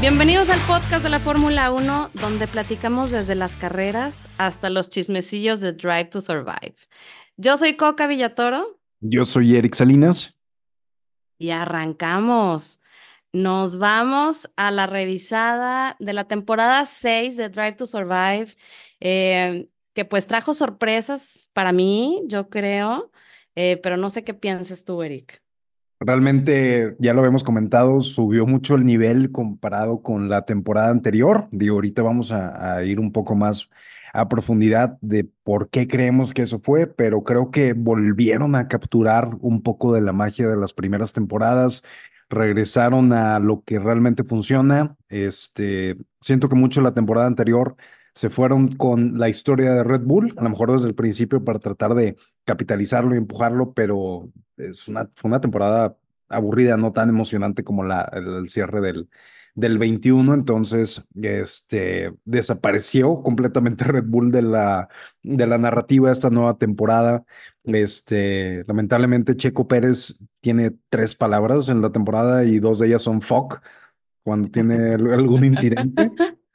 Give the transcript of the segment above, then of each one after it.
Bienvenidos al podcast de la Fórmula 1, donde platicamos desde las carreras hasta los chismecillos de Drive to Survive. Yo soy Coca Villatoro. Yo soy Eric Salinas. Y arrancamos. Nos vamos a la revisada de la temporada 6 de Drive to Survive, eh, que pues trajo sorpresas para mí, yo creo, eh, pero no sé qué piensas tú, Eric. Realmente, ya lo habíamos comentado, subió mucho el nivel comparado con la temporada anterior. Digo, ahorita vamos a, ir un poco más a profundidad de por qué creemos que eso fue, pero creo que volvieron a capturar un poco de la magia de las primeras temporadas, regresaron a lo que realmente funciona. Este, siento que mucho la temporada anterior se fueron con la historia de Red Bull, a lo mejor desde el principio para tratar de capitalizarlo y empujarlo, pero es una, fue una temporada aburrida, no tan emocionante como la, el, cierre del, del 21, entonces este, desapareció completamente Red Bull de la, de la narrativa de esta nueva temporada. Este, lamentablemente Checo Pérez tiene tres palabras en la temporada y dos de ellas son fuck cuando tiene algún incidente.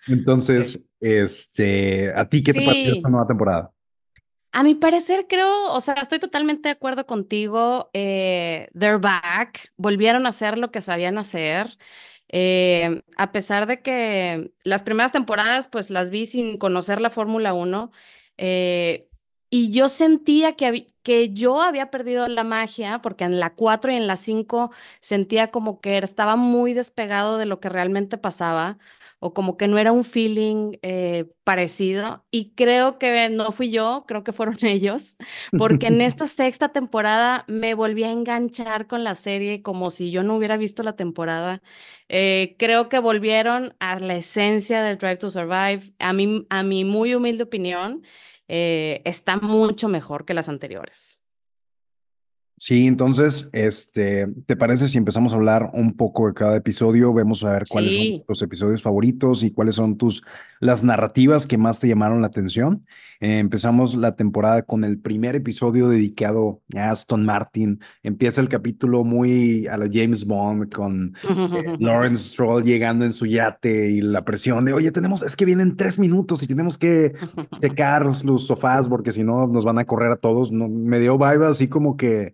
Entonces, este, ¿a ti qué te pareció esta nueva temporada? A mi parecer, creo, o sea, estoy totalmente de acuerdo contigo. Eh, they're back, volvieron a hacer lo que sabían hacer. Eh, a pesar de que las primeras temporadas, pues las vi sin conocer la Fórmula 1, eh, y yo sentía que, que yo había perdido la magia, porque en la 4 y en la 5 sentía como que estaba muy despegado de lo que realmente pasaba o como que no era un feeling eh, parecido. Y creo que no fui yo, creo que fueron ellos, porque en esta sexta temporada me volví a enganchar con la serie como si yo no hubiera visto la temporada. Eh, creo que volvieron a la esencia del Drive to Survive. A mí, a mi muy humilde opinión, eh, está mucho mejor que las anteriores. Sí, entonces, este, ¿te parece si empezamos a hablar un poco de cada episodio? Vemos a ver cuáles son tus episodios favoritos y cuáles son tus las narrativas que más te llamaron la atención. Eh, empezamos la temporada con el primer episodio dedicado a Aston Martin. Empieza el capítulo muy a la James Bond con eh, Lawrence Stroll llegando en su yate y la presión de, oye, tenemos, es que vienen tres minutos y tenemos que secar los sofás porque si no nos van a correr a todos. No, me dio vibe así como que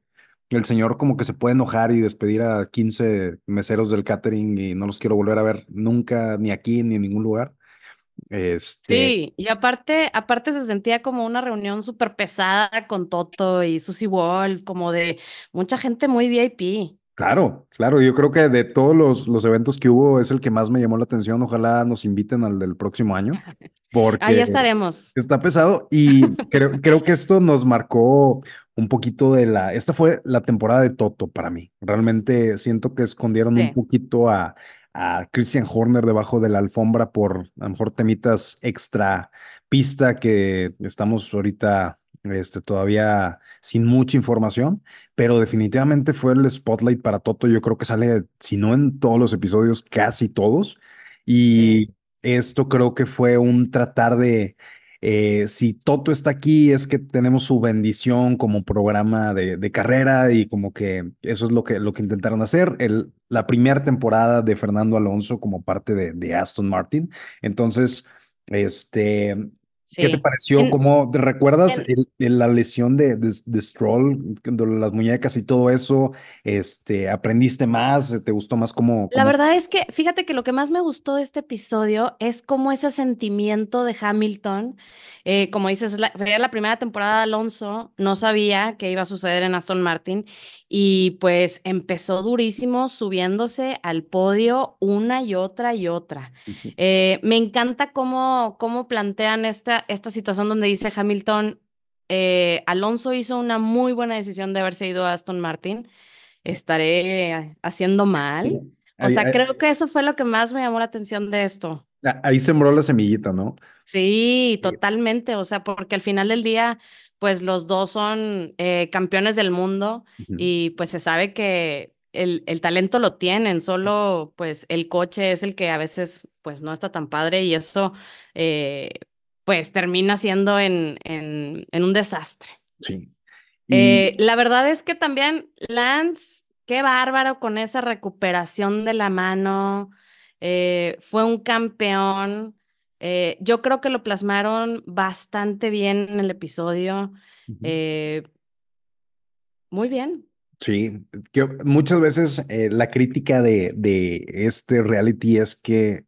el señor como que se puede enojar y despedir a 15 meseros del catering y no los quiero volver a ver nunca, ni aquí, ni en ningún lugar. Este... Sí, y aparte, aparte se sentía como una reunión súper pesada con Toto y Susie Wolf, como de mucha gente muy VIP. Claro, claro, yo creo que de todos los, los eventos que hubo es el que más me llamó la atención. Ojalá nos inviten al del próximo año, porque ahí estaremos. Está pesado y creo, creo que esto nos marcó un poquito de la, esta fue la temporada de Toto para mí. Realmente siento que escondieron un poquito a, a Christian Horner debajo de la alfombra por a lo mejor temitas extra pista que estamos ahorita este, todavía sin mucha información, pero definitivamente fue el spotlight para Toto. Yo creo que sale, si no en todos los episodios, casi todos. Y esto creo que fue un tratar de eh, si Toto está aquí es que tenemos su bendición como programa de, carrera y como que eso es lo que, lo que intentaron hacer. El, la primera temporada de Fernando Alonso como parte de, de Aston Martin. Entonces, este, ¿Qué te pareció? ¿Cómo te recuerdas la lesión de, de, Stroll, las muñecas y todo eso? Este, ¿Aprendiste más? ¿Te gustó más como, La verdad es que, fíjate que lo que más me gustó de este episodio es como ese sentimiento de Hamilton. Eh, como dices, la, la primera temporada de Alonso, no sabía qué iba a suceder en Aston Martin y pues empezó durísimo subiéndose al podio una y otra y otra. Eh, me encanta cómo, cómo plantean esta, esta situación donde dice Hamilton, eh, Alonso hizo una muy buena decisión de haberse ido a Aston Martin, estaré haciendo mal. O sea, creo que eso fue lo que más me llamó la atención de esto. Ahí sembró la semillita, ¿no? Sí, totalmente. O sea, porque al final del día, pues los dos son eh, campeones del mundo y pues se sabe que el, el, talento lo tienen, solo pues el coche es el que a veces pues no está tan padre y eso eh, pues termina siendo en, en, en un desastre. Sí. Eh, la verdad es que también Lance, qué bárbaro con esa recuperación de la mano. eh, fue un campeón. Eh, yo creo que lo plasmaron bastante bien en el episodio. Muy bien. Sí, muchas veces eh, la crítica de, de este reality es que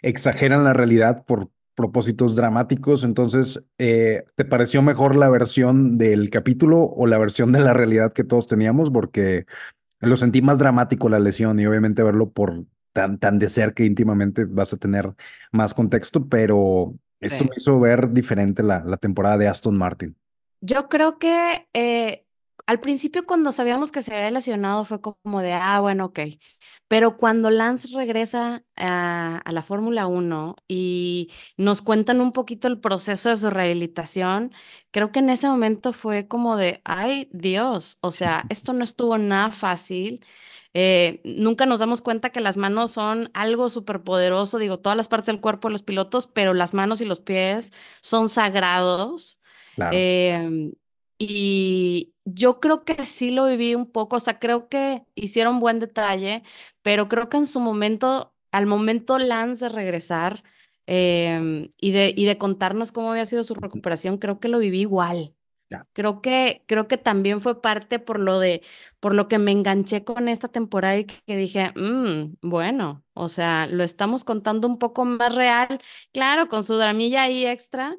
exageran la realidad por propósitos dramáticos. Entonces, eh, ¿te pareció mejor la versión del capítulo o la versión de la realidad que todos teníamos? Porque lo sentí más dramático la lesión y obviamente verlo por tan, tan de cerca e íntimamente vas a tener más contexto, pero esto me hizo ver diferente la, la temporada de Aston Martin. Yo creo que eh, al principio cuando sabíamos que se había lesionado fue como de, ah, bueno, ok. Pero cuando Lance regresa a, a la Fórmula Uno y nos cuentan un poquito el proceso de su rehabilitación, creo que en ese momento fue como de, ay, Dios, o sea, esto no estuvo nada fácil. Eh, nunca nos damos cuenta que las manos son algo súper poderoso, digo, todas las partes del cuerpo de los pilotos, pero las manos y los pies son sagrados. Claro. Em, y yo creo que sí lo viví un poco, o sea, creo que hicieron buen detalle, pero creo que en su momento, al momento Lance de regresar em, y de, y de contarnos cómo había sido su recuperación, creo que lo viví igual. Creo que, creo que también fue parte por lo de, por lo que me enganché con esta temporada y que dije, "Mm, bueno, o sea, lo estamos contando un poco más real, claro, con su dramilla ahí extra,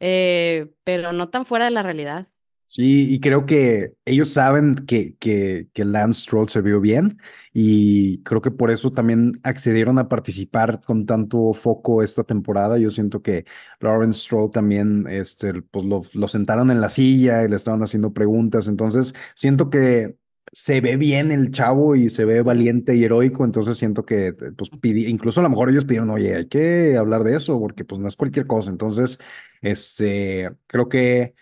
eh, pero no tan fuera de la realidad. Sí, y creo que ellos saben que, que, que Lance Stroll se vio bien y creo que por eso también accedieron a participar con tanto foco esta temporada. Yo siento que Lawrence Stroll también, este, pues lo, lo sentaron en la silla y le estaban haciendo preguntas. Entonces, siento que se ve bien el chavo y se ve valiente y heroico. Entonces, siento que, pues, pidi- incluso a lo mejor ellos pidieron, oye, hay que hablar de eso porque, pues, no es cualquier cosa. Entonces, este, creo que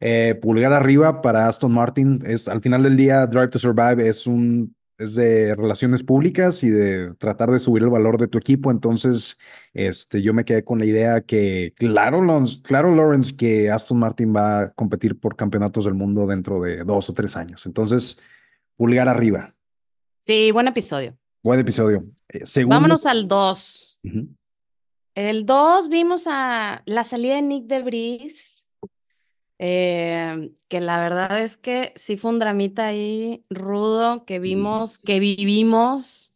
eh, pulgar arriba para Aston Martin. Es, al final del día, Drive to Survive es un es de relaciones públicas y de tratar de subir el valor de tu equipo. Entonces, este, yo me quedé con la idea que, claro, Lawrence, claro, Lawrence, que Aston Martin va a competir por campeonatos del mundo dentro de dos o tres años. Entonces, pulgar arriba. Sí, buen episodio. Buen episodio. Eh, segundo. Vámonos al 2. Ujú. El 2 vimos a la salida de Nick de Vries, eh, que la verdad es que sí fue un dramita ahí rudo que vimos, que vivimos.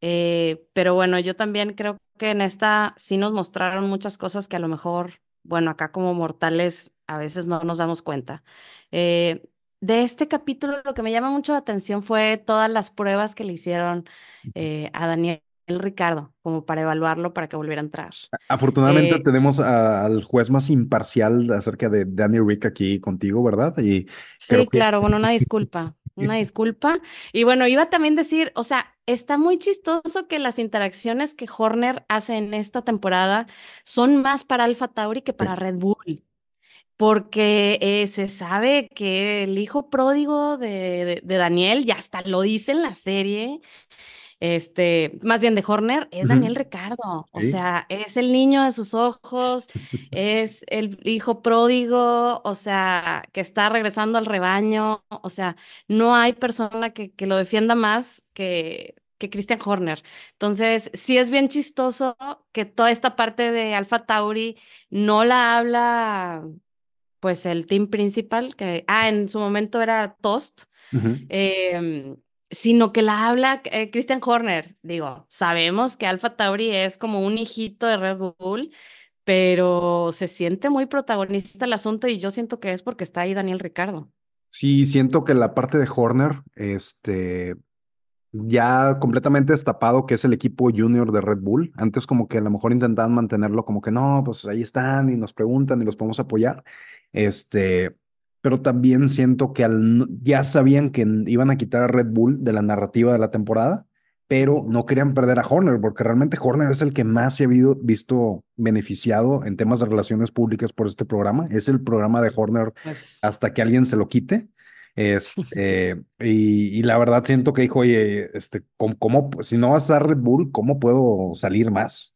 Eh, pero bueno, yo también creo que en esta sí nos mostraron muchas cosas que a lo mejor, bueno, acá como mortales a veces no nos damos cuenta. Eh, de este capítulo lo que me llama mucho la atención fue todas las pruebas que le hicieron a Daniel Ricardo, como para evaluarlo para que volviera a entrar. Afortunadamente Eh, tenemos a- al juez más imparcial acerca de Danny Rick aquí contigo, ¿verdad? Y Sí, que claro, bueno, una disculpa, una disculpa. Y bueno, iba también a decir, o sea, está muy chistoso que las interacciones que Horner hace en esta temporada son más para Alpha Tauri que para Red Bull, porque eh, se sabe que el hijo pródigo de, de, de Daniel, ya hasta lo dice en la serie, este, más bien de Horner, es Daniel Ricardo. O sí. sea, es el niño de sus ojos, es el hijo pródigo, o sea, que está regresando al rebaño. O sea, no hay persona que, que lo defienda más que, que Christian Horner. Entonces, sí es bien chistoso que toda esta parte de Alpha Tauri no la habla, pues, el team principal, que, ah, en su momento era Toast sino que la habla eh, Christian Horner. Digo, sabemos que Alpha Tauri es como un hijito de Red Bull, pero se siente muy protagonista el asunto y yo siento que es porque está ahí Daniel Ricardo. Sí, siento que la parte de Horner, este, ya completamente destapado que es el equipo junior de Red Bull. Antes como que a lo mejor intentaban mantenerlo como que no, pues ahí están y nos preguntan y los podemos apoyar. Este, pero también siento que al, ya sabían que iban a quitar a Red Bull de la narrativa de la temporada, pero no querían perder a Horner porque realmente Horner es el que más se ha habido- visto beneficiado en temas de relaciones públicas por este programa. Es el programa de Horner Pues hasta que alguien se lo quite. Este, y, y la verdad siento que dijo, oye, este, ¿cómo, cómo- si no vas a Red Bull, ¿cómo puedo salir más?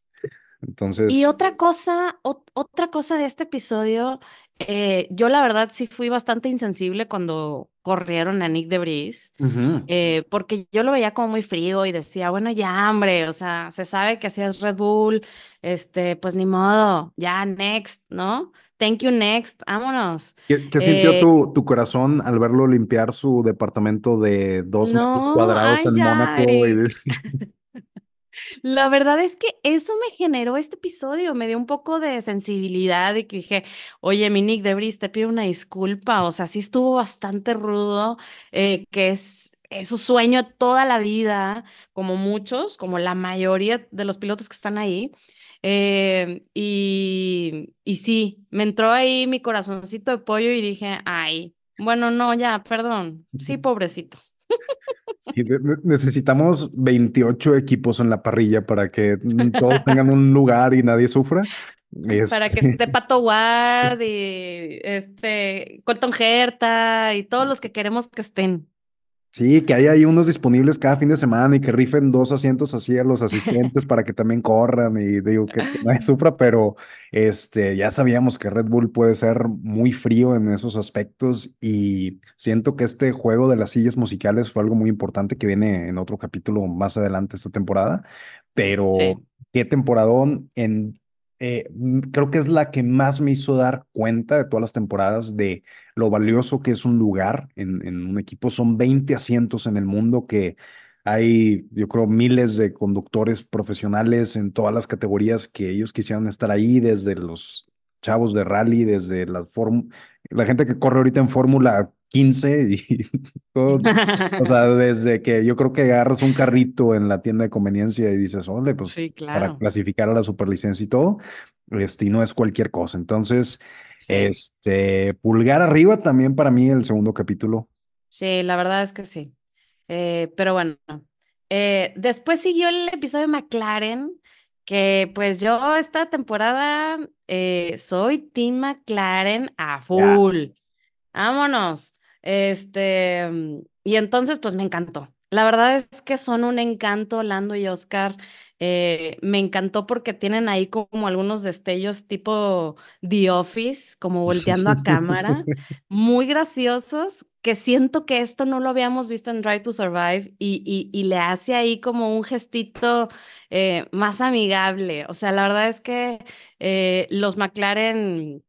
Y Entonces, otra cosa, ot- otra cosa de este episodio, eh, yo la verdad sí fui bastante insensible cuando, corrieron a Nick DeVries, Ujú. eh, porque yo lo veía como muy frío y decía, bueno, ya, hombre, o sea, se sabe que así es Red Bull, este, pues ni modo, ya, next, ¿no? Thank you, next, vámonos. ¿Qué, qué sintió Eh, tu, tu corazón al verlo limpiar su departamento de dos metros cuadrados ay, en Mónaco? Y de-. La verdad es que eso me generó este episodio, me dio un poco de sensibilidad y que dije, oye, mi Nick Debris, te pido una disculpa, o sea, sí estuvo bastante rudo, eh, que es, es su sueño toda la vida, como muchos, como la mayoría de los pilotos que están ahí. eh, y, y sí, me entró ahí mi corazoncito de pollo y dije, ay, bueno, no, ya, perdón, sí, pobrecito. Sí, necesitamos 28 equipos en la parrilla para que todos tengan un lugar y nadie sufra. Para que Este, esté Pato Ward y este Colton Herta y todos los que queremos que estén. Sí, que haya ahí unos disponibles cada fin de semana y que rifen dos asientos así a los asistentes para que también corran y digo que, que nadie sufra, pero este, ya sabíamos que Red Bull puede ser muy frío en esos aspectos y siento que este juego de las sillas musicales fue algo muy importante que viene en otro capítulo más adelante esta temporada, pero Sí, qué temporadón en... eh, mm, creo que es la que más me hizo dar cuenta de todas las temporadas de lo valioso que es un lugar en, un equipo. Son 20 asientos en el mundo que hay, yo creo, miles de conductores profesionales en todas las categorías que ellos quisieran estar ahí, desde los chavos de rally, desde la, la gente que corre ahorita en Fórmula 15 y todo. O sea, desde que yo creo que agarras un carrito en la tienda de conveniencia y dices, ole, pues sí, para claro. clasificar a la superlicencia y todo, este, y no es cualquier cosa. Entonces, Sí, este, pulgar arriba también para mí el segundo capítulo. sí, la verdad es que sí. Eh, pero bueno, eh, después siguió el episodio de McLaren, que pues yo esta temporada eh, soy Team McLaren a full. Vámonos. Este, mm, y entonces, pues me encantó. La verdad es que son un encanto, Lando y Oscar. Eh, me encantó porque tienen ahí como algunos destellos tipo The Office, como volteando a cámara, muy graciosos, que siento que esto no lo habíamos visto en Drive to Survive y, y, y le hace ahí como un gestito eh, más amigable. O sea, la verdad es que eh, los McLaren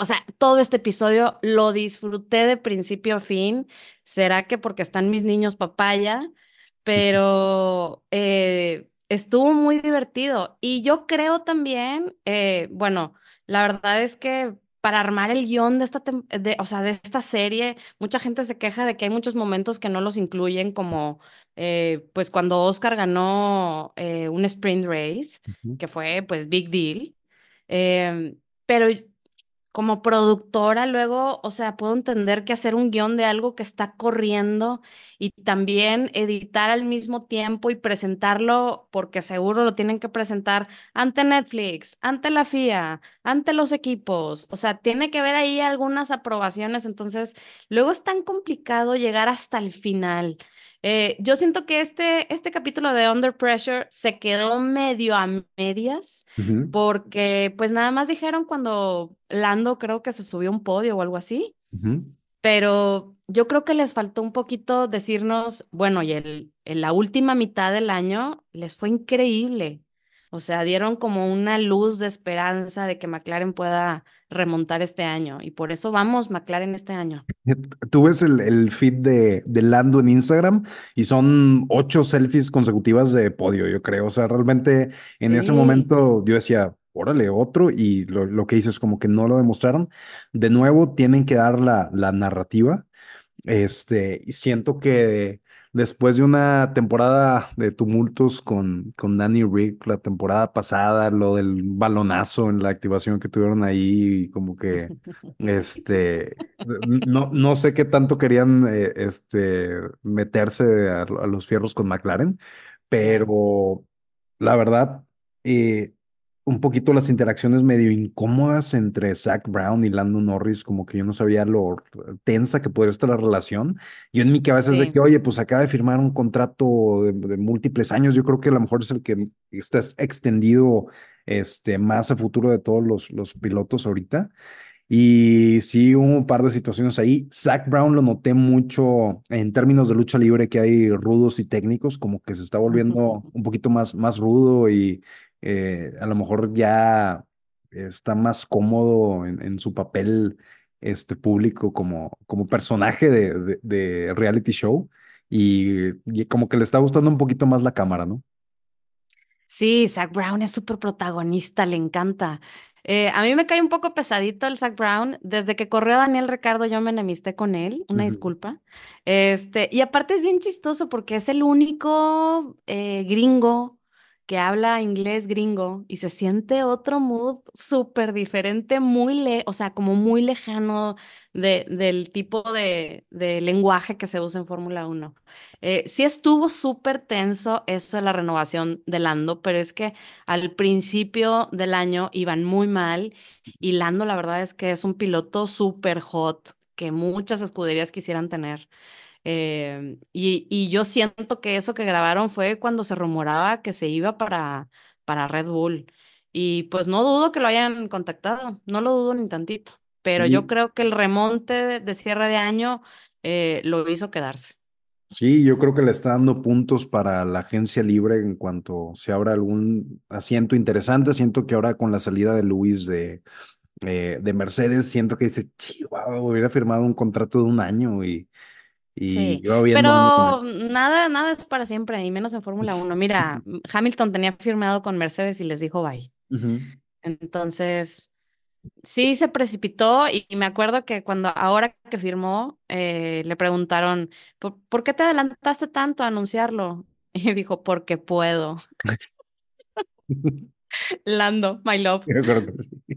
o sea, todo este episodio lo disfruté de principio a fin. ¿Será que porque están mis niños papaya? Pero eh, estuvo muy divertido. Y yo creo también, eh, bueno, la verdad es que para armar el guion de esta, de, o sea, de esta serie, mucha gente se queja de que hay muchos momentos que no los incluyen, como eh, pues cuando Oscar ganó eh, un sprint race, que fue pues big deal. Em, pero como productora, luego, o sea, puedo entender que hacer un guion de algo que está corriendo y también editar al mismo tiempo y presentarlo, porque seguro lo tienen que presentar ante Netflix, ante la FIA, ante los equipos. O sea, tiene que haber ahí algunas aprobaciones, entonces luego es tan complicado llegar hasta el final. Eh, yo siento que este, este capítulo de Under Pressure se quedó medio a medias porque pues nada más dijeron cuando Lando creo que se subió a un podio o algo así, pero yo creo que les faltó un poquito decirnos, bueno, y el, en la última mitad del año les fue increíble. O sea, dieron como una luz de esperanza de que McLaren pueda remontar este año y por eso vamos McLaren este año. Tú ves el, el feed de, de Lando en Instagram y son ocho selfies consecutivas de podio, yo creo. O sea, realmente en ese Sí. momento yo decía, órale, otro, y lo, lo que hice es como que no lo demostraron. De nuevo, tienen que dar la, la narrativa Este, y siento que después de una temporada de tumultos con, con Danny Rick la temporada pasada, lo del balonazo en la activación que tuvieron ahí, como que, este, no, no sé qué tanto querían, eh, este, meterse a, a los fierros con McLaren, pero la verdad, eh, un poquito las interacciones medio incómodas entre Zach Brown y Lando Norris, como que yo no sabía lo tensa que podría estar la relación. Yo en mi cabeza es de Sí. que, oye, pues acaba de firmar un contrato de, de múltiples años, yo creo que a lo mejor es el que está extendido este, más a futuro de todos los, los pilotos ahorita. Y sí, hubo un par de situaciones ahí. Zach Brown lo noté mucho en términos de lucha libre, que hay rudos y técnicos, como que se está volviendo un poquito más, más rudo y eh, a lo mejor ya está más cómodo en, en su papel este público como, como personaje de, de, de reality show y, y como que le está gustando un poquito más la cámara, ¿no? Sí, Zach Brown es súper protagonista, le encanta. Eh, a mí me cae un poco pesadito el Zach Brown. Desde que corrió Daniel Ricardo, yo me enemisté con él, una disculpa. Este, y aparte es bien chistoso porque es el único eh, gringo que habla inglés gringo y se siente otro mood súper diferente, muy le, o sea, como muy lejano de, del tipo de, de lenguaje que se usa en Fórmula Uno. Eh, sí estuvo súper tenso eso de la renovación de Lando, pero es que al principio del año iban muy mal y Lando la verdad es que es un piloto súper hot que muchas escuderías quisieran tener. Eh, y, y yo siento que eso que grabaron fue cuando se rumoraba que se iba para, para Red Bull. Y pues no dudo que lo hayan contactado, no lo dudo ni tantito, pero yo creo que el remonte de, de cierre de año eh, lo hizo quedarse. sí, yo creo que le está dando puntos para la agencia libre en cuanto se abra algún asiento interesante. Siento que ahora con la salida de Luis de, eh, de Mercedes, siento que dice, wow, hubiera firmado un contrato de un año y, y Sí, viendo pero nada, nada es para siempre, y menos en Fórmula Uno. Mira, Hamilton tenía firmado con Mercedes y les dijo bye. Entonces, sí se precipitó y, y me acuerdo que cuando ahora que firmó, eh, le preguntaron, ¿por, por qué te adelantaste tanto a anunciarlo? Y dijo, porque puedo. Lando, my love. Sí.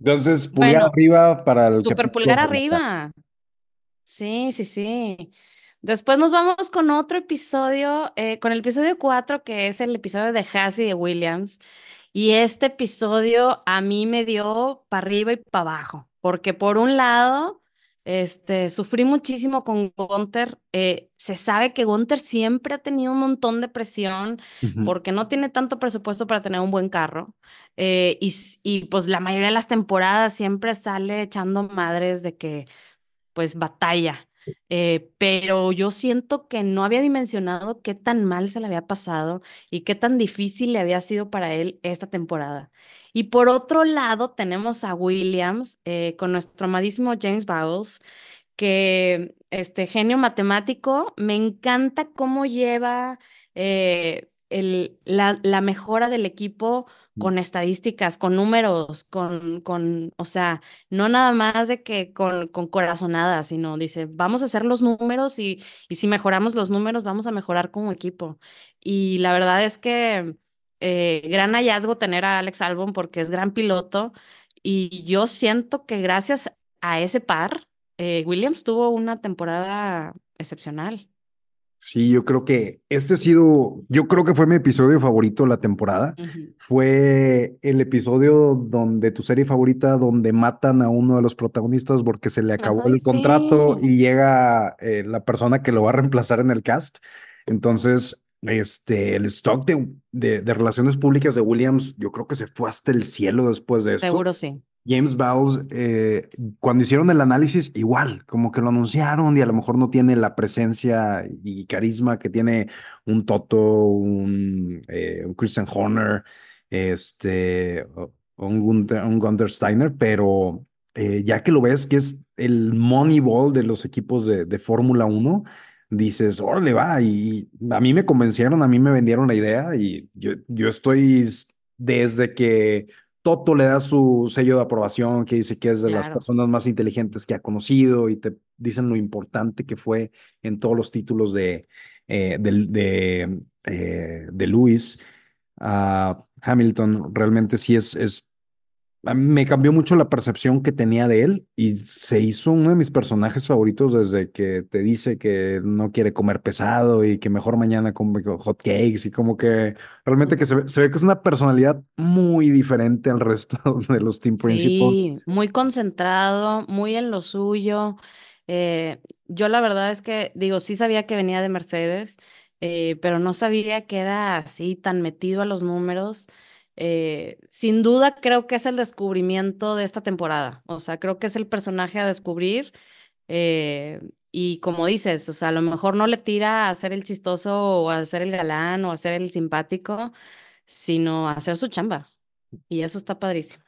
Entonces, pulgar Bueno, arriba para el super pulgar arriba. Sí, sí, sí. Después nos vamos con otro episodio, eh, con el episodio 4, que es el episodio de Haas y de Williams. Y este episodio a mí me dio para arriba y para abajo, porque por un lado, este, sufrí muchísimo con Gunther. eh, se sabe que Gunther siempre ha tenido un montón de presión porque no tiene tanto presupuesto para tener un buen carro. eh, y, y pues la mayoría de las temporadas siempre sale echando madres de que pues batalla. Eh, pero yo siento que no había dimensionado qué tan mal se le había pasado y qué tan difícil le había sido para él esta temporada. Y por otro lado, tenemos a Williams eh, con nuestro amadísimo James Bowles, que este genio matemático, me encanta cómo lleva eh, el, la, la mejora del equipo con estadísticas, con números, con, con, o sea, no nada más de que con, con corazonadas, sino dice, vamos a hacer los números y, y si mejoramos los números, vamos a mejorar como equipo. Y la verdad es que eh, gran hallazgo tener a Alex Albon porque es gran piloto y yo siento que gracias a ese par, eh, Williams tuvo una temporada excepcional. Sí, yo creo que este ha sido, yo creo que fue mi episodio favorito de la temporada. Fue el episodio donde tu serie favorita, donde matan a uno de los protagonistas porque se le acabó el contrato y llega eh, la persona que lo va a reemplazar en el cast. Entonces, este, el stock de, de, de relaciones públicas de Williams, yo creo que se fue hasta el cielo después de esto. seguro sí. James Bowles, eh, cuando hicieron el análisis, igual, como que lo anunciaron y a lo mejor no tiene la presencia y carisma que tiene un Toto, un, eh, Christian Horner, este, un Gunther, un Gunther Steiner, pero eh, ya que lo ves que es el Moneyball de los equipos de, Fórmula Uno, dices, órale, va, y a mí me convencieron, a mí me vendieron la idea y yo, yo estoy desde que Toto le da su sello de aprobación, que dice que es de las personas más inteligentes que ha conocido y te dicen lo importante que fue en todos los títulos de, eh, de, de, eh, de Lewis. a Hamilton realmente sí es, me cambió mucho la percepción que tenía de él y se hizo uno de mis personajes favoritos desde que te dice que no quiere comer pesado y que mejor mañana come hot cakes y como que realmente que se ve, se ve que es una personalidad muy diferente al resto de los team principals. Sí, muy concentrado, muy en lo suyo. Eh, yo la verdad es que, digo, sí sabía que venía de Mercedes, eh, pero no sabía que era así tan metido a los números. Eh, sin duda creo que es el descubrimiento de esta temporada. O sea, creo que es el personaje a descubrir. eh, y como dices, o sea, a lo mejor no le tira a ser el chistoso o a ser el galán o a ser el simpático, sino a hacer su chamba. Y eso está padrísimo.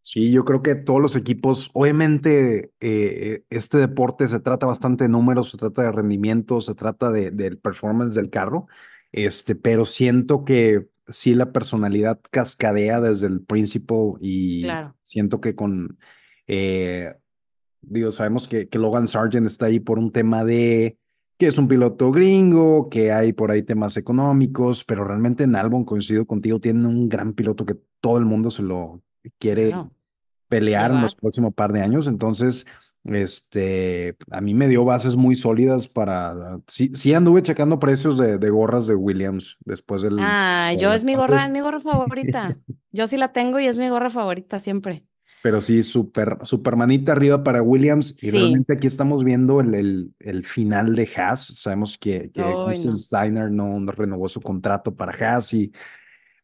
Sí, yo creo que todos los equipos, obviamente, eh, este deporte se trata bastante de números, se trata de rendimiento, se trata de, del performance del carro, este, pero siento que sí la personalidad cascadea desde el principal y Claro. siento que con, eh, digo, sabemos que, que Logan Sargent está ahí por un tema de que es un piloto gringo, que hay por ahí temas económicos, pero realmente en Albon, coincido contigo, tiene un gran piloto que todo el mundo se lo quiere pelear en los próximos par de años. Entonces, este, a mí me dio bases muy sólidas para, sí, sí anduve checando precios de, de gorras de Williams después del... Ah, yo es mi gorra, es mi gorra favorita. Yo sí la tengo y es mi gorra favorita siempre. Pero sí, súper, súper manita arriba para Williams. Y Sí. realmente aquí estamos viendo el, el, el final de Haas. Sabemos que, que. Steiner no, no renovó su contrato para Haas y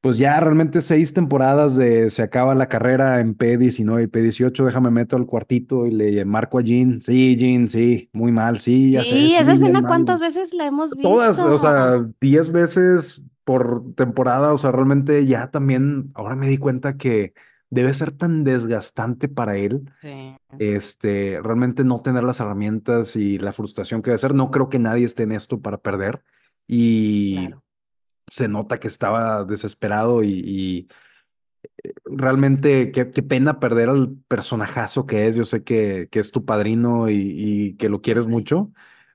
pues ya realmente seis temporadas de se acaba la carrera en P19 y P18. Déjame meto al cuartito y le marco a Jean. Sí, Jean, sí, muy mal. Sí, ya sé, Sí, esa escena. ¿cuántas veces la hemos Todas, o visto? sea, 10 veces por temporada, o sea, realmente ya también, ahora me di cuenta que debe ser tan desgastante para él, Sí, este, realmente no tener las herramientas y la frustración que debe ser. No creo que nadie esté en esto para perder y claro. Se nota que estaba desesperado y, y realmente qué, qué pena perder al personajazo que es. Yo sé que, que es tu padrino y, y que lo quieres mucho,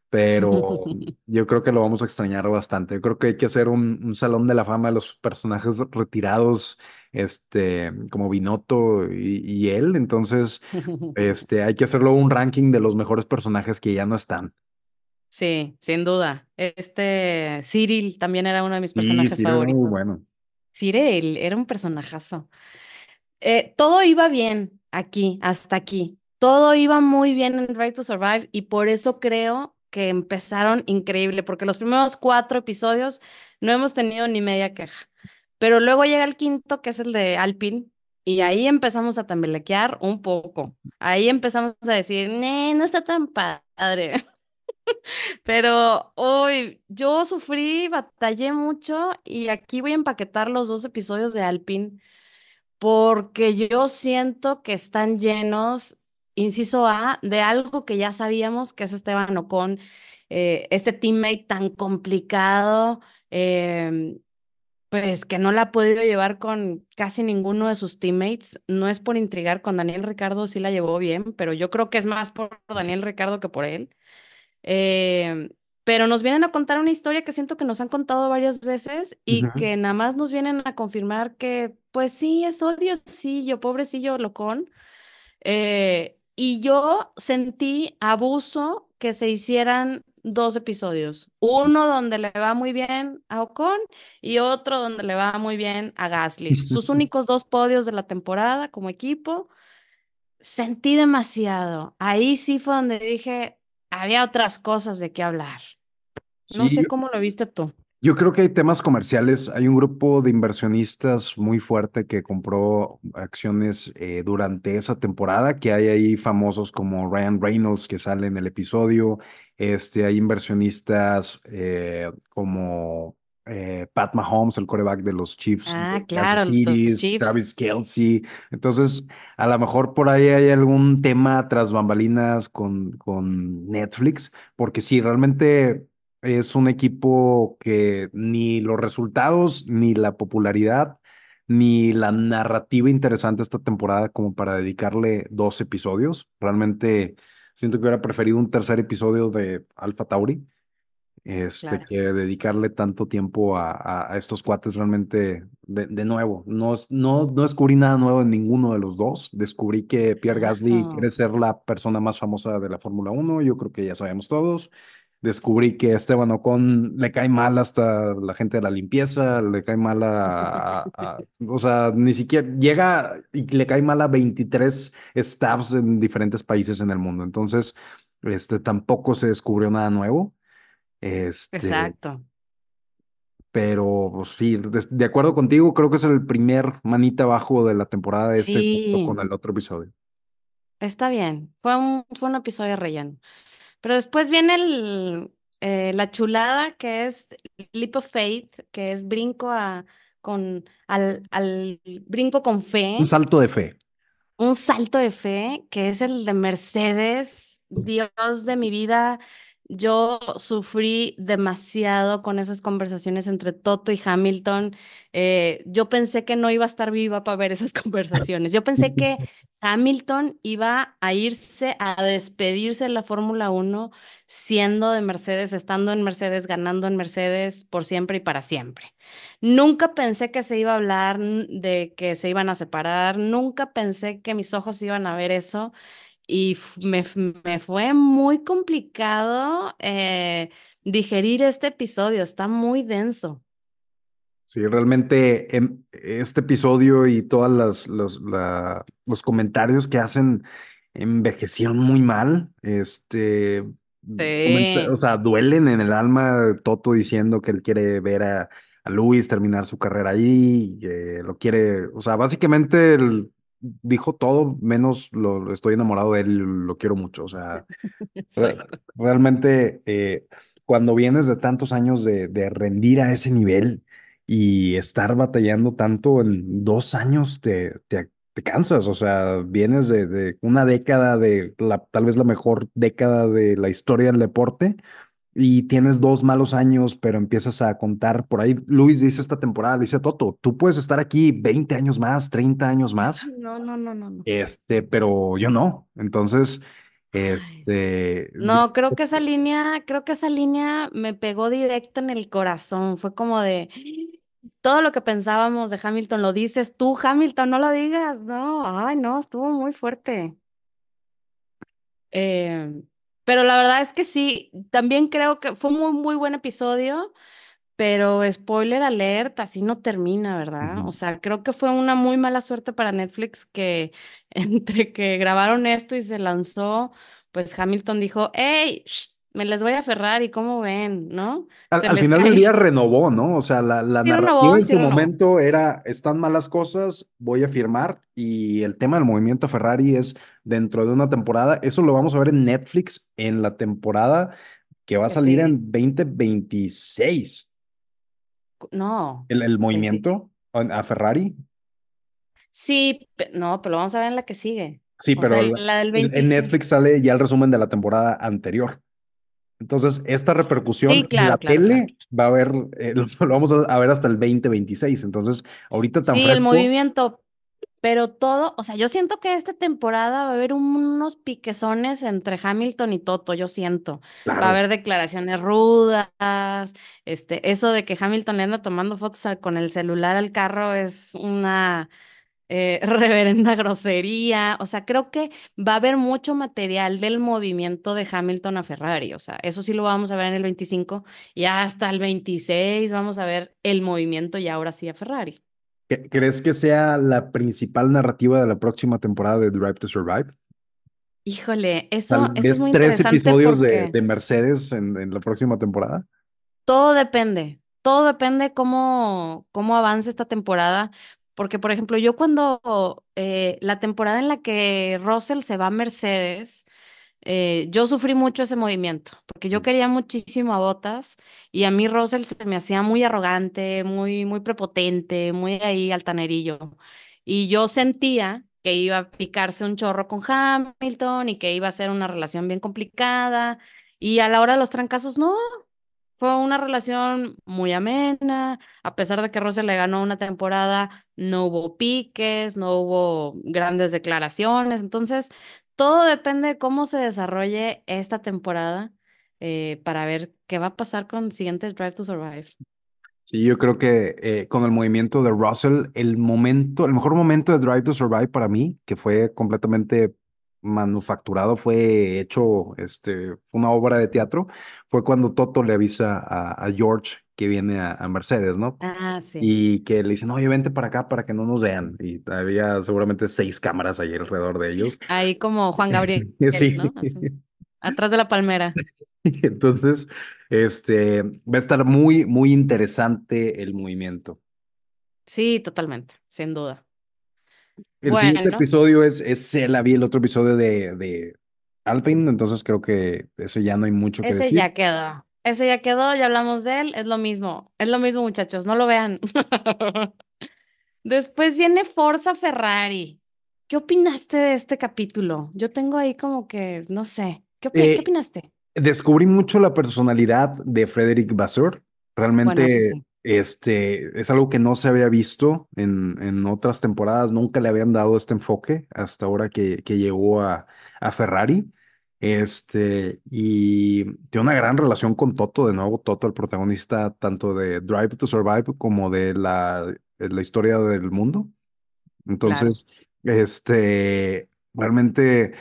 pero yo creo que lo vamos a extrañar bastante. Yo creo que hay que hacer un, un salón de la fama de los personajes retirados, este, como Binotto y, y él. Entonces, este, hay que hacerlo un ranking de los mejores personajes que ya no están. Sí, sin duda. Este Cyril también era uno de mis personajes sí, muy favoritos. bueno. Cyril era un personajazo. Eh, todo iba bien aquí, hasta aquí. Todo iba muy bien en Drive to Survive y por eso creo que empezaron increíble, porque los primeros cuatro episodios no hemos tenido ni media queja. Pero luego llega el quinto, que es el de Alpine, y ahí empezamos a tambelequear un poco. Ahí empezamos a decir, "Nee, no está tan padre. Pero hoy yo sufrí, batallé mucho y aquí voy a empaquetar los dos episodios de Alpine porque yo siento que están llenos, inciso A, de algo que ya sabíamos que es Esteban Ocon, eh, este teammate tan complicado, em, pues que no la ha podido llevar con casi ninguno de sus teammates. No es por intrigar, con Daniel Ricardo sí la llevó bien, pero yo creo que es más por Daniel Ricardo que por él. Eh, pero nos vienen a contar una historia que siento que nos han contado varias veces y Ujú. que nada más nos vienen a confirmar que, pues sí, es odiocillo, pobrecillo locón. Eh, y yo sentí abuso que se hicieran dos episodios. Uno donde le va muy bien a Ocon y otro donde le va muy bien a Gasly. Sus únicos dos podios de la temporada como equipo. Sentí demasiado. Ahí sí fue donde dije, había otras cosas de qué hablar. No Sí, sé cómo lo viste tú. Yo creo que hay temas comerciales. Hay un grupo de inversionistas muy fuerte que compró acciones eh, durante esa temporada, que hay ahí famosos como Ryan Reynolds que sale en el episodio. Este, hay inversionistas eh, como eh, Pat Mahomes, el quarterback de los Chiefs Ah, de claro, Chiefs. Travis Kelce. Entonces, a lo mejor por ahí hay algún tema tras bambalinas con, con Netflix, porque sí, realmente es un equipo que ni los resultados, ni la popularidad, ni la narrativa interesante esta temporada como para dedicarle dos episodios. Realmente siento que hubiera preferido un tercer episodio de Alpha Tauri, este, Claro. que dedicarle tanto tiempo a, a- a estos cuates realmente de, de nuevo. No, no, no descubrí nada nuevo en ninguno de los dos. Descubrí que Pierre Gasly Claro. quiere ser la persona más famosa de la Fórmula 1. Yo creo que ya sabemos todos. Descubrí que Esteban Ocon le cae mal hasta la gente de la limpieza, le cae mal a, a- a- o sea, ni siquiera llega y le cae mal a 23 staffs en diferentes países en el mundo. Entonces, este, tampoco se descubrió nada nuevo. Este, Exacto. pero pues, sí, de, de acuerdo contigo, creo que es el primer manita abajo de la temporada este junto con Sí, el otro episodio. está bien. Fue un, fue un episodio relleno. Pero después viene el, eh, la chulada que es Leap of Faith, que es brinco a, con, al, al brinco con Un fe. salto de fe. un salto de fe, que es el de Mercedes. Dios de mi vida, yo sufrí demasiado con esas conversaciones entre Toto y Hamilton. Eh, yo pensé que no iba a estar viva para ver esas conversaciones. Yo pensé que Hamilton iba a irse a despedirse de la Fórmula Uno siendo de Mercedes, estando en Mercedes, ganando en Mercedes por siempre y para siempre. Nunca pensé que se iba a hablar de que se iban a separar, nunca pensé que mis ojos iban a ver eso y me, me fue muy complicado eh, digerir este episodio, está muy denso. Sí, realmente em, este episodio y todas las, los, la- los comentarios que hacen envejecieron muy mal. Este, comenta- o Sí. sea, duelen en el alma Toto diciendo que él quiere ver a, a Luis terminar su carrera ahí, lo quiere, o sea, básicamente él dijo todo menos lo, estoy enamorado de él, lo quiero mucho, o sea. Re-. Realmente, eh, cuando vienes de tantos años de, de rendir a ese nivel y estar batallando tanto en dos años, te, te, te cansas. O sea, vienes de, de una década de la, tal vez la mejor década de la historia del deporte y tienes dos malos años, pero empiezas a contar. Por ahí, Luis dice esta temporada, dice Toto, tú puedes estar aquí 20 años más, 30 años más No, no, no, no, no. este, pero yo no. Entonces, este, No, creo que esa línea, creo que esa línea me pegó directo en el corazón. Fue como de todo lo que pensábamos de Hamilton, lo dices tú, Hamilton, no lo digas. No, ay, no, estuvo muy fuerte. Eh, pero la verdad es que sí, también creo que fue un muy, muy buen episodio, pero spoiler alert, así no termina, ¿verdad? O sea, creo que fue una muy mala suerte para Netflix que entre que grabaron esto y se lanzó, pues Hamilton dijo, hey, sh, me les voy a aferrar y cómo ven, ¿no? Al, final del día renovó, ¿no? O sea, la, la Sí narrativa renovó, en sí su renovó. momento era, están malas cosas, voy a firmar. Y el tema del movimiento Ferrari es dentro de una temporada. Eso lo vamos a ver en Netflix en la temporada que va a salir sigue. en 2026. No, El, el 20. movimiento a, Ferrari. Sí, no, pero lo vamos a ver en la que sigue. Sí, O pero en la- la del en en 25. Netflix sale ya el resumen de la temporada anterior. Entonces, esta repercusión Sí, en la claro, claro, claro. tele va a haber, eh, lo, lo vamos a, ver hasta el 2026. Entonces, ahorita tan Sí, el movimiento, pero todo, o sea, yo siento que esta temporada va a haber unos piquezones entre Hamilton y Toto, yo siento. Va a haber declaraciones rudas, este, eso de que Hamilton le anda tomando fotos con el celular al carro es una eh, reverenda grosería. O sea, creo que va a haber mucho material del movimiento de Hamilton a Ferrari. O sea, eso sí lo vamos a ver en el 25 y hasta el 26 vamos a ver el movimiento y ahora sí a Ferrari. ¿Cre- ¿crees que sea la principal narrativa de la próxima temporada de Drive to Survive? Híjole, eso, eso es muy tres interesante episodios de Mercedes en, en la próxima temporada. todo depende, todo depende cómo, cómo avance esta temporada. Porque, por ejemplo, yo cuando eh, la temporada en la que Russell se va a Mercedes, eh, yo sufrí mucho ese movimiento, porque yo quería muchísimo a Bottas y a mí Russell se me hacía muy arrogante, muy, muy prepotente, muy ahí altanerillo. Y yo sentía que iba a picarse un chorro con Hamilton y que iba a ser una relación bien complicada. Y a la hora de los trancazos, no, fue una relación muy amena, a pesar de que Russell le ganó una temporada, no hubo piques, no hubo grandes declaraciones, entonces todo depende de cómo se desarrolle esta temporada eh, para ver qué va a pasar con el siguiente Drive to Survive. Sí, yo creo que eh, con el movimiento de Russell, el momento, el mejor momento de Drive to Survive para mí, que fue completamente manufacturado, fue hecho, este, una obra de teatro, fue cuando Toto le avisa a George que viene a, a Mercedes, ¿no? Ah, sí. Y que le dicen, oye, vente para acá para que no nos vean. Y había seguramente seis cámaras ahí alrededor de ellos. Ahí como Juan Gabriel, Sí, ¿no? Así. atrás de la palmera. Entonces, este, va a estar muy, muy interesante el movimiento. Sí, totalmente, sin duda. El siguiente episodio es, es la vi el otro episodio de, de Alpine, entonces creo que eso ya no hay mucho que ese decir. ya quedó. Ese ya quedó, ya hablamos de él, es lo mismo. Es lo mismo, muchachos, no lo vean. Después viene Forza Ferrari. ¿Qué opinaste de este capítulo? Yo tengo ahí como que, no sé, ¿qué, Eh, opinaste? Descubrí mucho la personalidad de Frederick Vasseur. Bueno, Realmente, sí, este, es algo que no se había visto en, en otras temporadas. Nunca le habían dado este enfoque hasta ahora que, que llegó a, a Ferrari. Este, y tiene una gran relación con Toto, de nuevo, Toto, el protagonista tanto de Drive to Survive como de la, de la historia del mundo. claro. Entonces, este, realmente.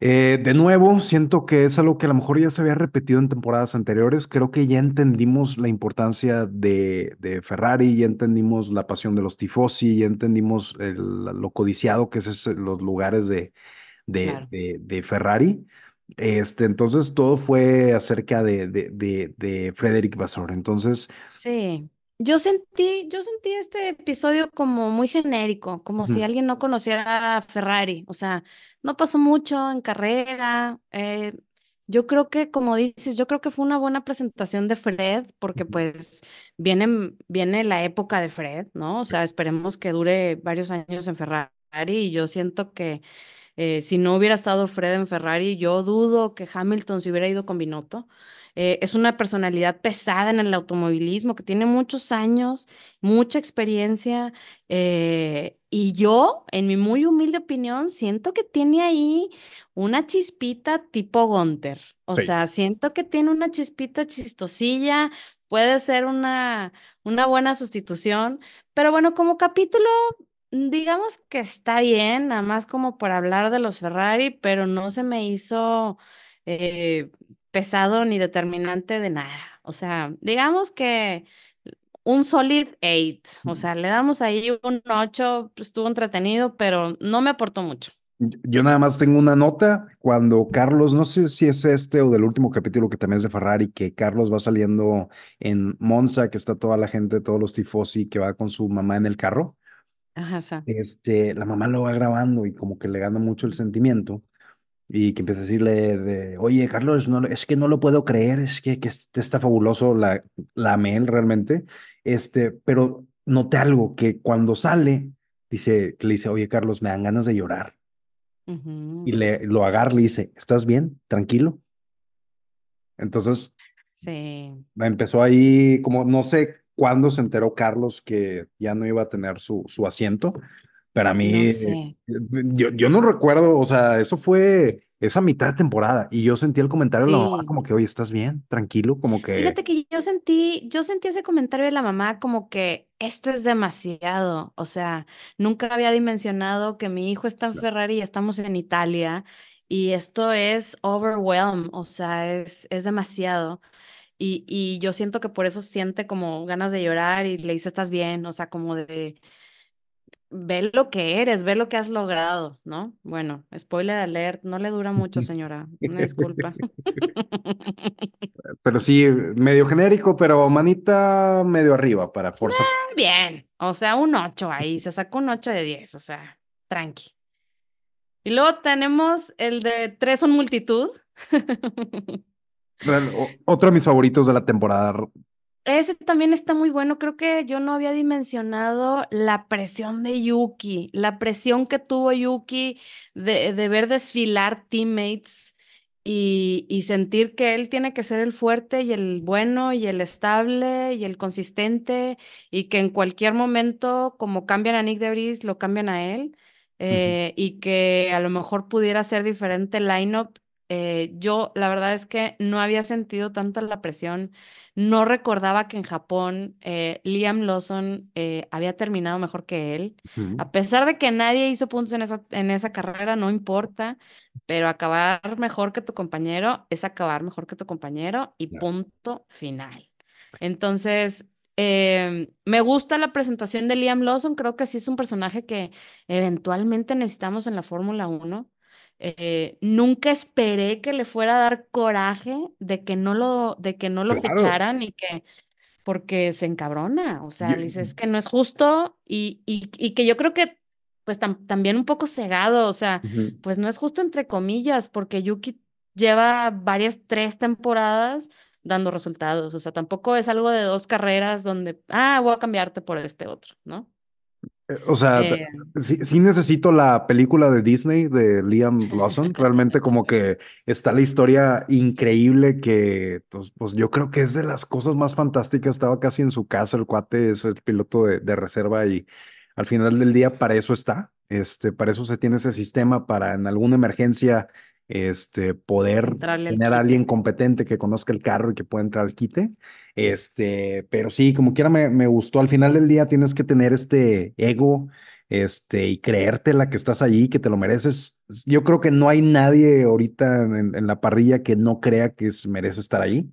Eh, de nuevo, siento que es algo que a lo mejor ya se había repetido en temporadas anteriores. Creo que ya entendimos la importancia de, de Ferrari, ya entendimos la pasión de los tifosi, ya entendimos el- lo codiciado que es ese- los lugares de, de, Claro. de, de Ferrari. Este, entonces todo fue acerca de, de, de, de Frederick Vasseur. Entonces, Sí, yo sentí, yo sentí este episodio como muy genérico, como si alguien no conociera a Ferrari, o sea, no pasó mucho en carrera. eh, yo creo que, como dices, yo creo que fue una buena presentación de Fred, porque pues viene, viene la época de Fred, ¿no? O sea, esperemos que dure varios años en Ferrari y yo siento que eh, si no hubiera estado Fred en Ferrari, yo dudo que Hamilton se hubiera ido con Binotto. Eh, es una personalidad pesada en el automovilismo que tiene muchos años, mucha experiencia. eh, y yo, en mi muy humilde opinión, siento que tiene ahí una chispita tipo Gunter. O sí. sea, siento que tiene una chispita chistosilla. Puede ser una, una buena sustitución. Pero bueno, como capítulo Digamos que está bien, nada más como por hablar de los Ferrari, pero no se me hizo eh, pesado ni determinante de nada. O sea, digamos que un solid 8, o sea, le damos ahí un 8, pues, estuvo entretenido, pero no me aportó mucho. Yo nada más tengo una nota cuando Carlos, no sé si es este o del último capítulo que también es de Ferrari, que Carlos va saliendo en Monza, que está toda la gente, todos los tifosi, que va con su mamá en el carro. Ajá, Este, la mamá lo va grabando y como que le gana mucho el sentimiento y que empieza a decirle de, oye, Carlos, no, es que no lo puedo creer, es que, que está fabuloso, la, la amé realmente, este, pero noté algo, que cuando sale, dice, que le dice, oye, Carlos, me dan ganas de llorar. y le lo agarra y le dice, ¿estás bien? Tranquilo. Entonces Sí, empezó ahí, como no sé cuándo se enteró Carlos que ya no iba a tener su, su asiento, pero a no mí, eh, sé. yo, yo no recuerdo, o sea, eso fue esa mitad de temporada y yo sentí el comentario de la mamá Sí. como que, oye, ¿estás bien? Tranquilo, como que... Fíjate que yo sentí, yo sentí ese comentario de la mamá como que esto es demasiado. O sea, nunca había dimensionado que mi hijo está en Ferrari y estamos en Italia y esto es overwhelm, o sea, es, es demasiado. Y, y yo siento que por eso siente como ganas de llorar y le dice, estás bien, o sea, como de, ve lo que eres, ve lo que has logrado, ¿no? Bueno, spoiler alert, no le dura mucho, señora, una disculpa. Pero sí, medio genérico, pero manita medio arriba para Forza. Bien, o sea, un 8 ahí, se sacó un 8 de 10, o sea, tranqui. Y luego tenemos el de tres son multitud. Otro de mis favoritos de la temporada. Ese también está muy bueno. Creo que yo no había dimensionado la presión de Yuki, la presión que tuvo Yuki de, de ver desfilar teammates y, y sentir que él tiene que ser el fuerte y el bueno y el estable y el consistente y que en cualquier momento, como cambian a Nick DeVries, lo cambian a él eh, y que a lo mejor pudiera ser diferente el lineup. Eh, yo la verdad es que no había sentido tanto la presión no recordaba que en Japón eh, Liam Lawson eh, había terminado mejor que él. A pesar de que nadie hizo puntos en esa, en esa carrera, no importa, pero acabar mejor que tu compañero es acabar mejor que tu compañero y punto final. Entonces, em, me gusta la presentación de Liam Lawson, creo que sí es un personaje que eventualmente necesitamos en la Fórmula Uno eh, nunca esperé que le fuera a dar coraje de que no lo, de que no lo Claro. ficharan y que, porque se encabrona, o sea, Yo- le dice, es que no es justo y, y, y que yo creo que, pues tam- también un poco cegado, o sea, pues no es justo entre comillas, porque Yuki lleva varias, tres temporadas dando resultados, o sea, tampoco es algo de dos carreras donde, ah, voy a cambiarte por este otro, ¿no? Eh, O sea, Eh, sí, sí necesito la película de Disney de Liam Lawson. Realmente como que está la historia increíble que, pues, pues, yo creo que es de las cosas más fantásticas. Estaba casi en su casa, el cuate es el piloto de, de reserva y al final del día para eso está. Este, para eso se tiene ese sistema para en alguna emergencia, este, poder entrarle tener a alguien competente que conozca el carro y que pueda entrar al quite. Este, pero sí, como quiera me, me gustó. Al final del día tienes que tener este ego, este, y creértela que estás allí, que te lo mereces. Yo creo que no hay nadie ahorita en, en la parrilla que no crea que es- merece estar ahí.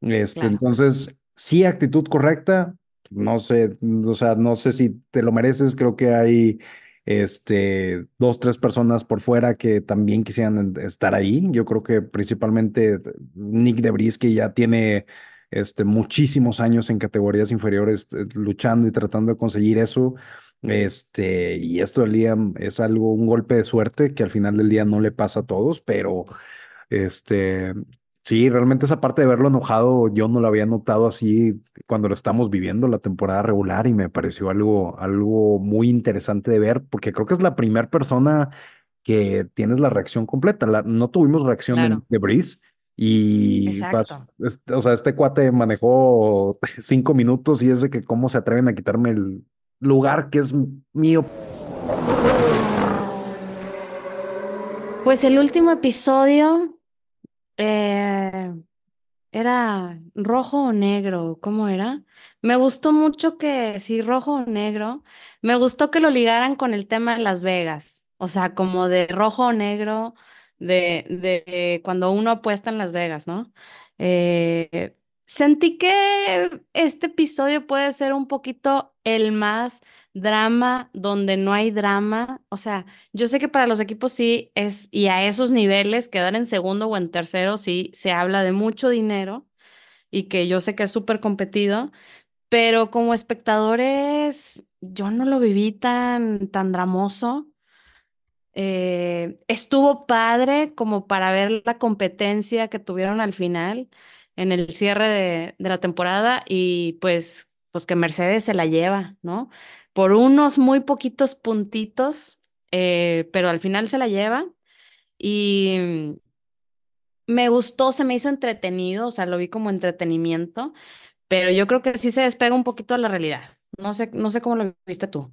Este, Claro, entonces, sí, actitud correcta. No sé, o sea, no sé si te lo mereces. Creo que hay, este, dos, tres personas por fuera que también quisieran estar ahí. Yo creo que principalmente Nick Debris, que ya tiene este, muchísimos años en categorías inferiores eh, luchando y tratando de conseguir eso. Este, y esto de Liam es algo, un golpe de suerte que al final del día no le pasa a todos, pero este, sí, realmente esa parte de verlo enojado yo no lo había notado así cuando lo estamos viviendo la temporada regular y me pareció algo, algo muy interesante de ver porque creo que es la primera persona que tienes la reacción completa. La- no tuvimos reacción de, claro, de Breeze y vas, este, o sea, este cuate manejó cinco minutos y es de que cómo se atreven a quitarme el lugar que es mío. Pues el último episodio eh, era rojo o negro, ¿cómo era? Me gustó mucho que, sí, rojo o negro, me gustó que lo ligaran con el tema de Las Vegas, o sea, como de rojo o negro, de, de cuando uno apuesta en Las Vegas, ¿no? Eh, sentí que este episodio puede ser un poquito el más drama donde no hay drama, o sea... Yo sé que para los equipos sí es, y a esos niveles, quedar en segundo o en tercero, sí se habla de mucho dinero y que yo sé que es súper competido, pero como espectadores, yo no lo viví tan, tan dramoso. Eh, estuvo padre como para ver la competencia que tuvieron al final en el cierre de, de la temporada y pues, pues que Mercedes se la lleva, ¿no? Por unos muy poquitos puntitos, eh, pero al final se la lleva y me gustó, se me hizo entretenido, o sea, lo vi como entretenimiento, pero yo creo que sí se despega un poquito de la realidad. No sé, no sé cómo lo viste tú.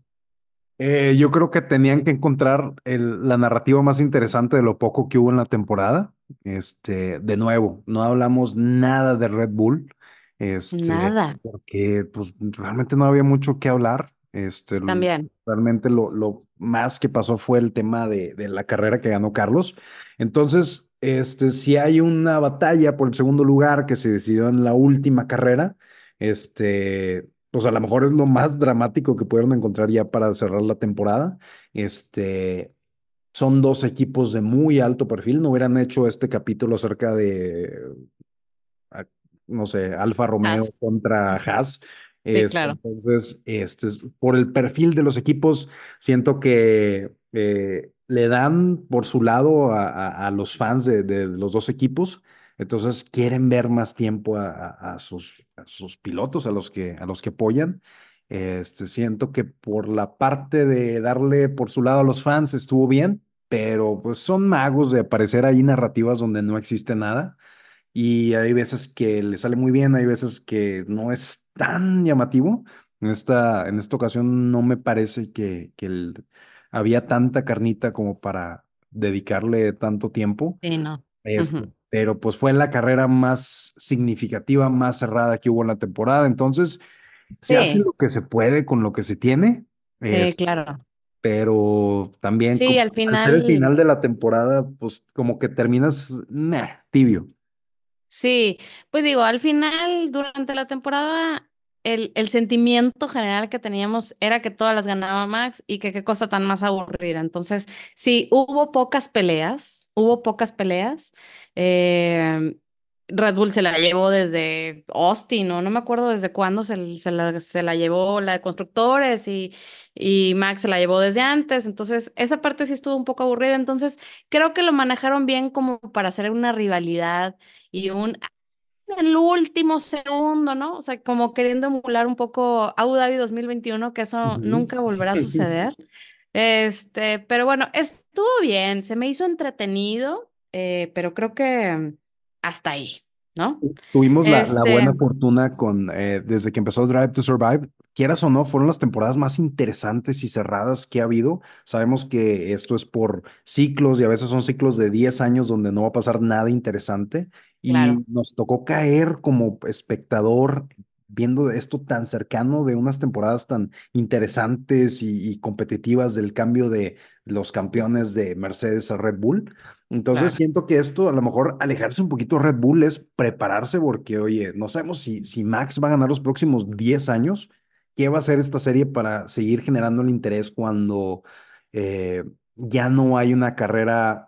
Eh, yo creo que tenían que encontrar el- la narrativa más interesante de lo poco que hubo en la temporada. Este, de nuevo, no hablamos nada de Red Bull, este, Nada, porque pues realmente no había mucho que hablar. Este, también. realmente lo, lo más que pasó fue el tema de, de la carrera que ganó Carlos. Entonces, este, si hay una batalla por el segundo lugar que se decidió en la última carrera, este pues a lo mejor es lo más dramático que pudieron encontrar ya para cerrar la temporada. Este, son dos equipos de muy alto perfil. No hubieran hecho este capítulo acerca de, no sé, Alfa Romeo contra Ujú. Haas. Sí, claro. entonces, este, es- por el perfil de los equipos, siento que eh, le dan por su lado a, a- a los fans de, de los dos equipos. Entonces, quieren ver más tiempo a, a- sus, sus pilotos, a los que, a los que apoyan. Este, siento que por la parte de darle por su lado a los fans estuvo bien, pero pues son magos de aparecer ahí narrativas donde no existe nada. Y hay veces que le sale muy bien, hay veces que no es tan llamativo. En esta, en esta ocasión no me parece que, que el- había tanta carnita como para dedicarle tanto tiempo. Sí, no. Este, Ujú. pero pues fue la carrera más significativa, más cerrada que hubo en la temporada. Entonces, se hace Sí, lo que se puede con lo que se tiene. sí, Es, claro. pero también Sí, como- al al ser el final, final de la temporada, pues como que terminas meh, tibio. sí, pues digo, al final, durante la temporada. El, el sentimiento general que teníamos era que todas las ganaba Max y que qué cosa tan más aburrida. Entonces, sí, hubo pocas peleas, hubo pocas peleas. Eh, Red Bull se la llevó desde Austin, o no me acuerdo desde cuándo se, se, la, se la llevó la de constructores y, y Max se la llevó desde antes. Entonces, esa parte sí estuvo un poco aburrida. Entonces, creo que lo manejaron bien como para hacer una rivalidad y un en el último segundo, ¿no? O sea, como queriendo emular un poco Abu Dhabi 2021, que eso nunca volverá a suceder. Este, pero bueno, estuvo bien, se me hizo entretenido, eh, pero creo que hasta ahí, ¿no? Tuvimos la, la buena Este, fortuna con, eh, desde que empezó Drive to Survive, quieras o no, fueron las temporadas más interesantes y cerradas que ha habido. Sabemos que esto es por ciclos y a veces son ciclos de 10 años donde no va a pasar nada interesante y claro, nos tocó caer como espectador viendo esto tan cercano de unas temporadas tan interesantes y, y competitivas del cambio de los campeones de Mercedes a Red Bull. Entonces siento que esto, a lo mejor alejarse un poquito de Red Bull es prepararse porque, oye, no sabemos si, si Max va a ganar los próximos 10 años. ¿Qué va a hacer esta serie para seguir generando el interés cuando eh, ya no hay una carrera,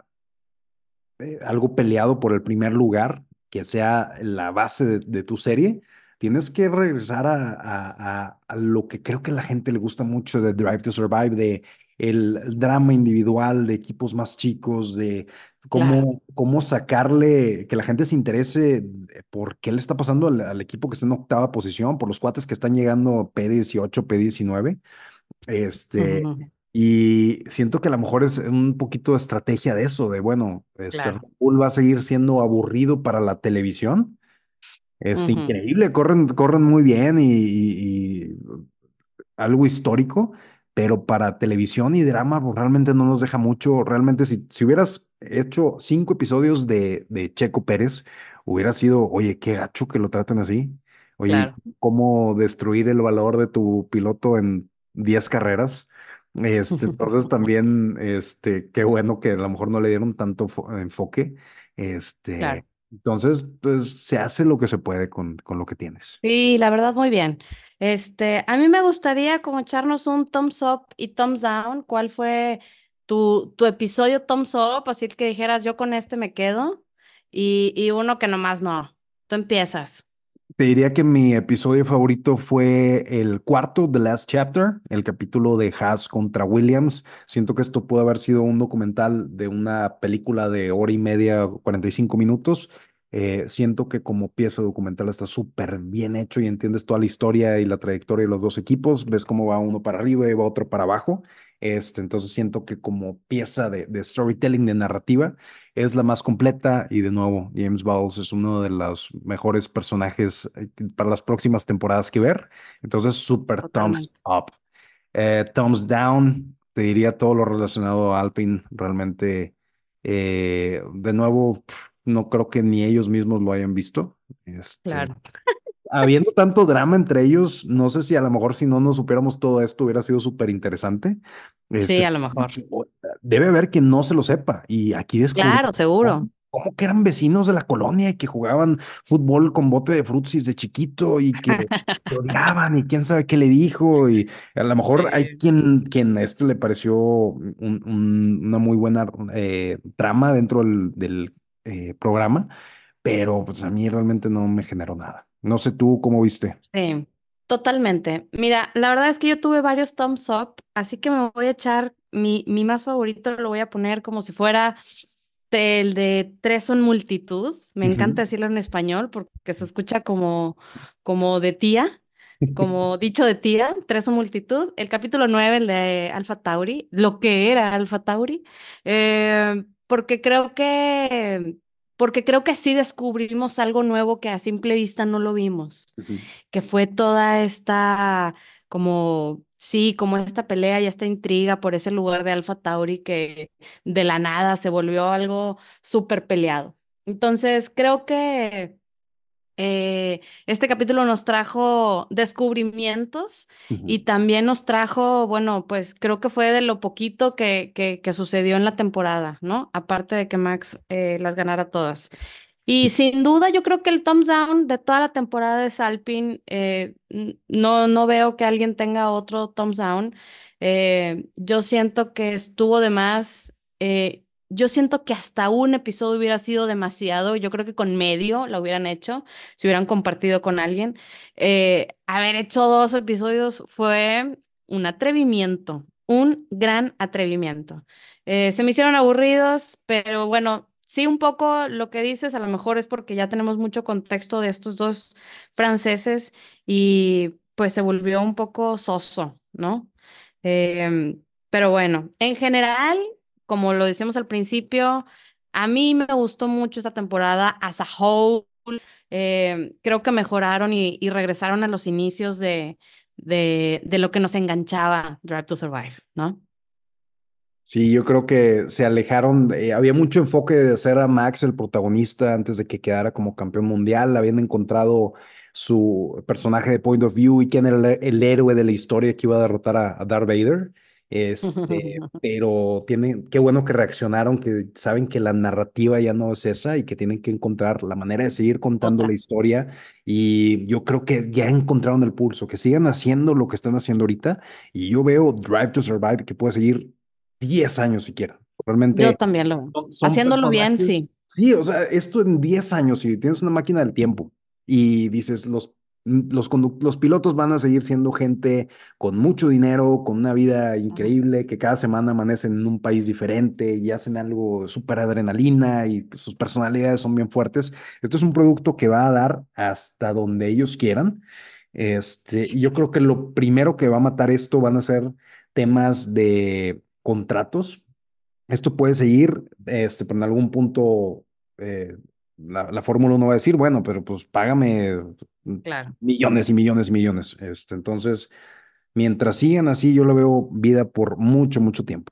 eh, algo peleado por el primer lugar, que sea la base de, de tu serie? Tienes que regresar a, a, a, a lo que creo que a la gente le gusta mucho de Drive to Survive, de el, drama individual, de equipos más chicos, de Claro. cómo, cómo sacarle, que la gente se interese por qué le está pasando al, al equipo que está en octava posición, por los cuates que están llegando P18, P19. Este, Ujú, y siento que a lo mejor es un poquito de estrategia de eso, de bueno, este Claro. Va a seguir siendo aburrido para la televisión. Este, Ujú, increíble, corren, corren muy bien y, y- y algo histórico, pero para televisión y drama pues, realmente no nos deja mucho. Realmente, si, si hubieras hecho cinco episodios de, de Checo Pérez, hubiera sido, oye, qué gacho que lo traten así. Oye, Claro. cómo destruir el valor de tu piloto en 10 carreras. Este, entonces también, este, qué bueno que a lo mejor no le dieron tanto fo- enfoque. Claro. Entonces, pues se hace lo que se puede con, con lo que tienes. Sí, la verdad, muy bien. Este, a mí me gustaría como echarnos un thumbs up y thumbs down. ¿Cuál fue tu, tu episodio thumbs up? Así que dijeras, yo con este me quedo. Y, y uno que nomás no. Tú empiezas. Te diría que mi episodio favorito fue el cuarto, The Last Chapter, el capítulo de Haas contra Williams. Siento que esto pudo haber sido un documental de una película de hora y media, 45 minutos. Eh, siento que como pieza documental está súper bien hecho y entiendes toda la historia y la trayectoria de los dos equipos. Ves cómo va uno para arriba y va otro para abajo. Este, entonces siento que como pieza de, de storytelling, de narrativa, es la más completa y de nuevo, James Bowles es uno de los mejores personajes eh, para las próximas temporadas que ver. Entonces, super thumbs up. Eh, thumbs down, te diría todo lo relacionado a Alpine. Realmente, eh, de nuevo, no creo que ni ellos mismos lo hayan visto. Este, Claro. habiendo tanto drama entre ellos, no sé si a lo mejor si no nos supiéramos todo esto hubiera sido súper interesante. Sí, Este, a lo mejor. dije, "Oh, debe haber quien no se lo sepa. Y aquí descubrí Claro, seguro. cómo que eran vecinos de la colonia y que jugaban fútbol con bote de frutsis de chiquito y que odiaban y quién sabe qué le dijo. Y a lo mejor hay quien, quien a este le pareció un- un- una muy buena eh, trama dentro del, del, eh, programa pero pues a mí realmente no me generó nada. No sé tú cómo viste. Sí, totalmente. Mira, la verdad es que yo tuve varios thumbs up, así que me voy a echar mi, mi más favorito, lo voy a poner como si fuera el de tres son multitud. Me encanta decirlo en español porque se escucha como, como de tía, como dicho de tía, tres son multitud. El capítulo nueve, el de Alpha Tauri, lo que era Alpha Tauri, eh, porque creo que, porque creo que sí descubrimos algo nuevo que a simple vista no lo vimos que fue toda esta, como, sí, como esta pelea y esta intriga por ese lugar de Alpha Tauri que de la nada se volvió algo súper peleado. Entonces, creo que eh, este capítulo nos trajo descubrimientos y también nos trajo, bueno, pues creo que fue de lo poquito que, que, que sucedió en la temporada, ¿no? Aparte de que Max eh, las ganara todas. Y sin duda, yo creo que el thumbs down de toda la temporada de Salpin, eh, no, no veo que alguien tenga otro thumbs down. Yo siento que estuvo de más. Eh, yo siento que hasta un episodio hubiera sido demasiado. Yo creo que con medio lo hubieran hecho, si hubieran compartido con alguien. haber hecho dos episodios fue un atrevimiento, un gran atrevimiento. se me hicieron aburridos, pero bueno, Sí, un poco lo que dices, a lo mejor es porque ya tenemos mucho contexto de estos dos franceses y pues se volvió un poco soso, ¿no? Em, pero bueno, en general, como lo decíamos al principio, a mí me gustó mucho esta temporada as a whole. Em, creo que mejoraron y, regresaron a los inicios de, de, de lo que nos enganchaba Drive to Survive, ¿no? Sí, yo creo que se alejaron, había mucho enfoque de hacer a Max el protagonista antes de que quedara como campeón mundial, habían encontrado su personaje de Point of View y quién era el, héroe de la historia que iba a derrotar a, Darth Vader. Este, pero tiene, qué bueno que reaccionaron, que saben que la narrativa ya no es esa y que tienen que encontrar la manera de seguir contando la historia. Y yo creo que ya encontraron el pulso, que sigan haciendo lo que están haciendo ahorita. Y yo veo Drive to Survive que puede seguir 10 años siquiera. Realmente. Yo también lo veo. Haciéndolo bien, sí. Sí, o sea, esto en 10 años, si tienes una máquina del tiempo y dices, los, los, los pilotos van a seguir siendo gente con mucho dinero, con una vida increíble, que cada semana amanecen en un país diferente y hacen algo de súper adrenalina y sus personalidades son bien fuertes. Esto es un producto que va a dar hasta donde ellos quieran. Este, yo creo que lo primero que va a matar esto van a ser temas de contratos. Esto puede seguir, este, pero en algún punto eh, la, Fórmula 1 va a decir, bueno, pero pues págame millones y millones y millones. Este, entonces, mientras sigan así, yo lo veo vida por mucho, mucho tiempo.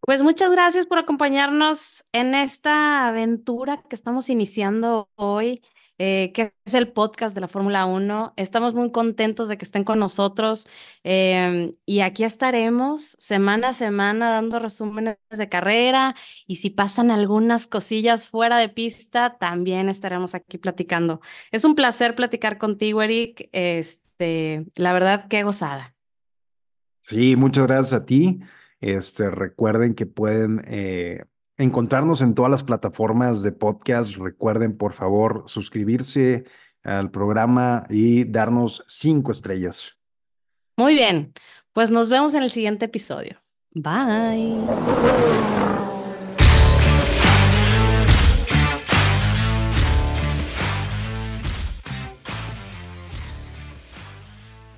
Pues muchas gracias por acompañarnos en esta aventura que estamos iniciando hoy. Eh, que es el podcast de la Fórmula 1. Estamos muy contentos de que estén con nosotros em, y aquí estaremos semana a semana dando resúmenes de carrera y si pasan algunas cosillas fuera de pista, también estaremos aquí platicando. Es un placer platicar contigo, Eric. Este, la verdad, qué gozada. Sí, muchas gracias a ti. Este, recuerden que pueden eh, encontrarnos en todas las plataformas de podcast. Recuerden, por favor, suscribirse al programa y darnos cinco estrellas. Muy bien, pues nos vemos en el siguiente episodio. Bye.